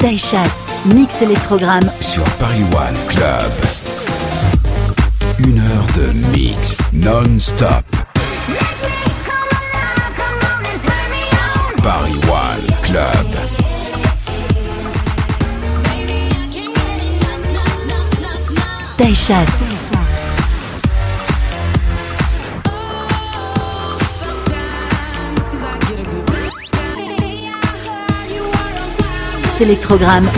Taïchatz, mix électrogramme sur Paris One Club. Une heure de mix non-stop. Paris One Club. Taïchatz. Électrogramme.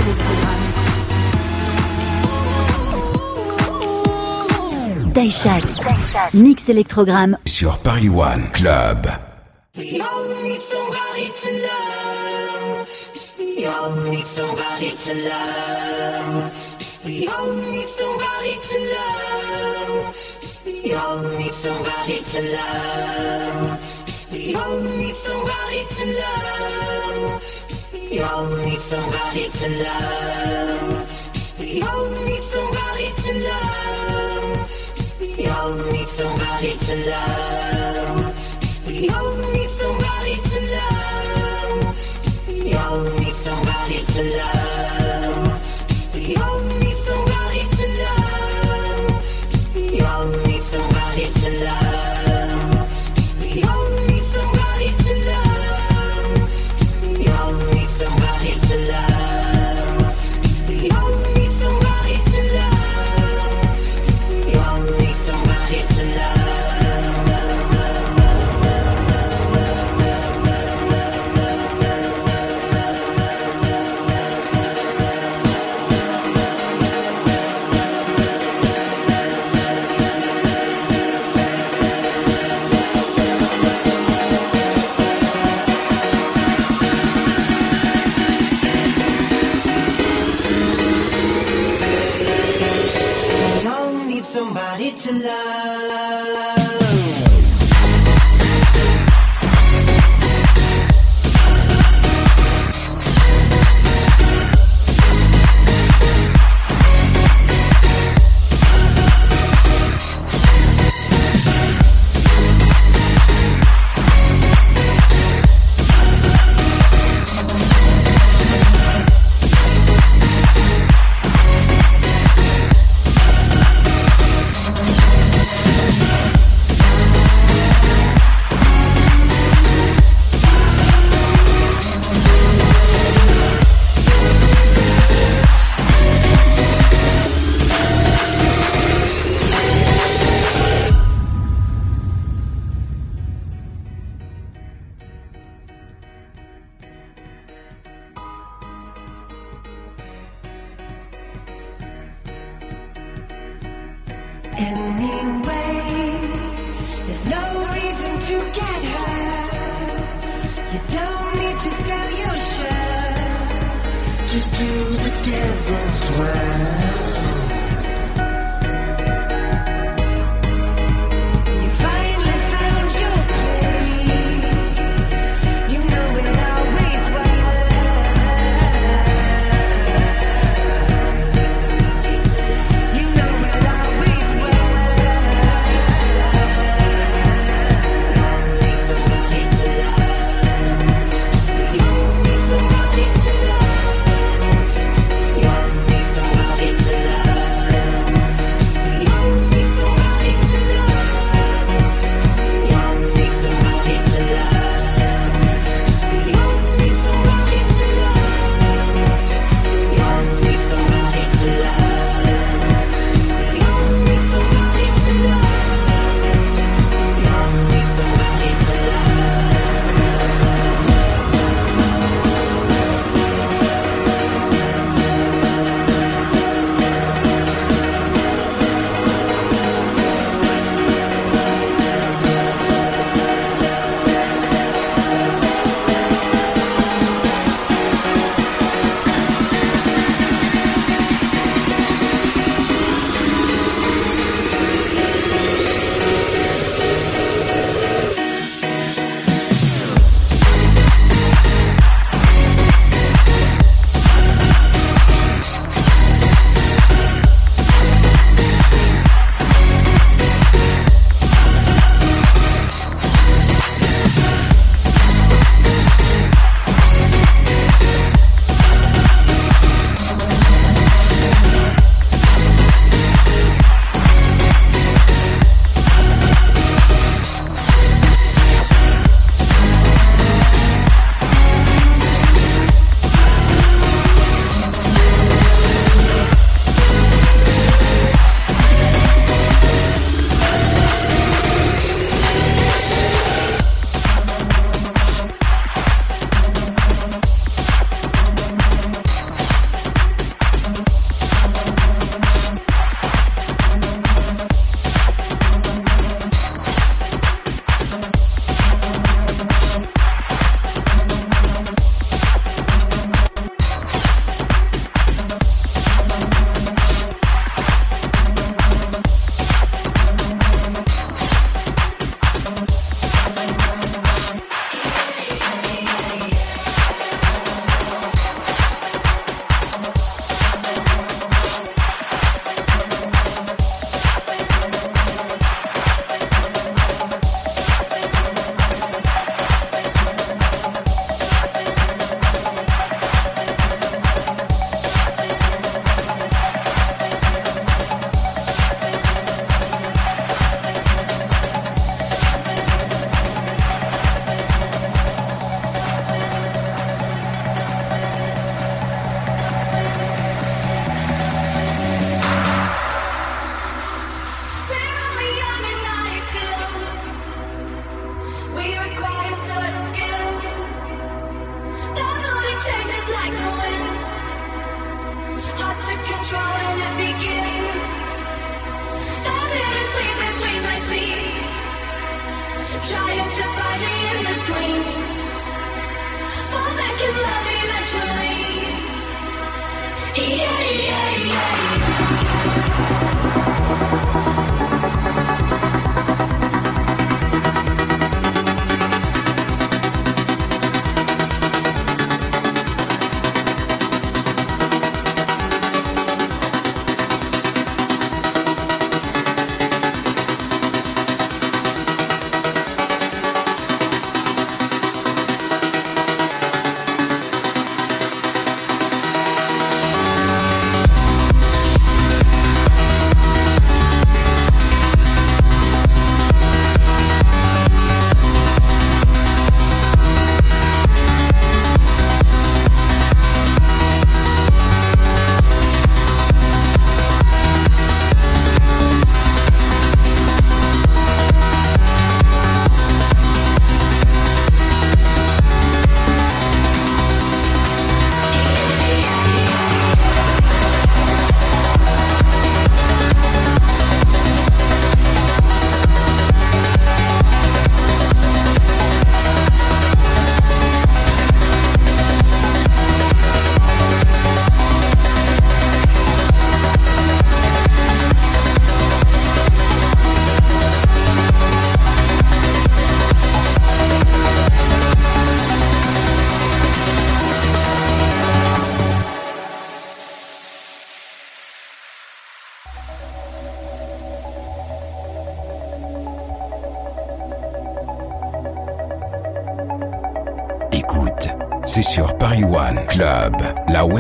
Taïchatz, mix électrogramme sur Paris One Club. We all need somebody to love. We all need somebody to love. We all need somebody to love. We all need somebody to love. We all need somebody to love. We all need somebody to love. We all need somebody to love. We all need somebody to love. We all need somebody to love. We all need somebody to love.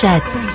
Sheds.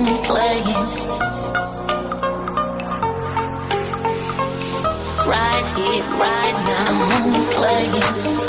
only playing right here, right now. I'm only playing.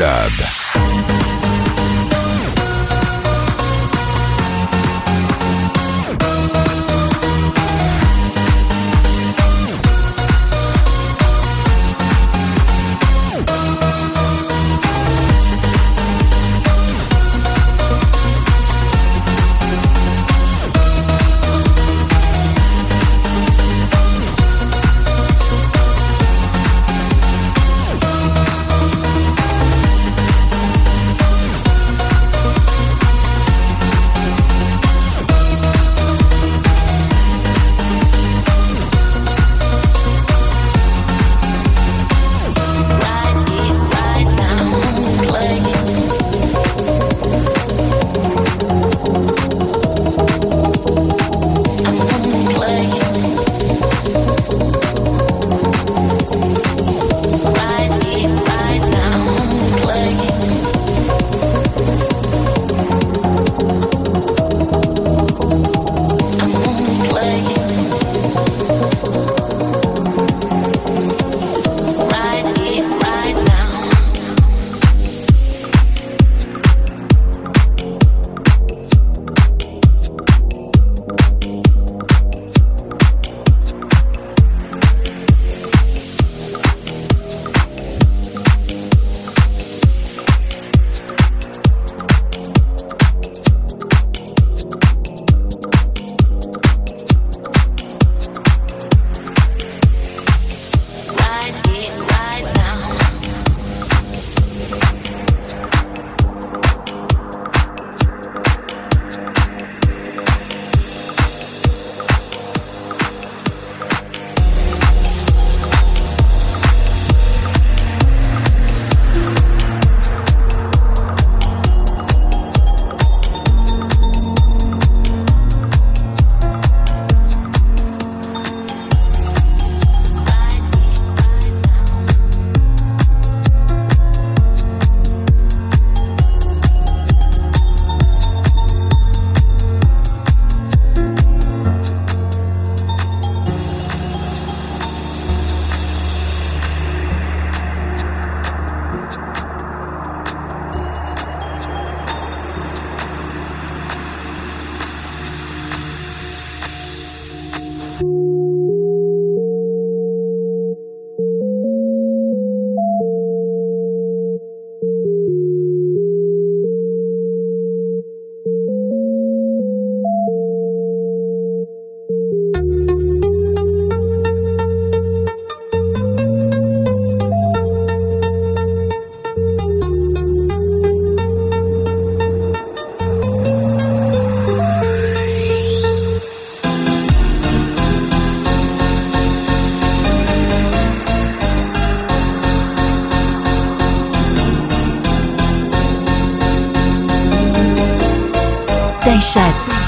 Club. 傻子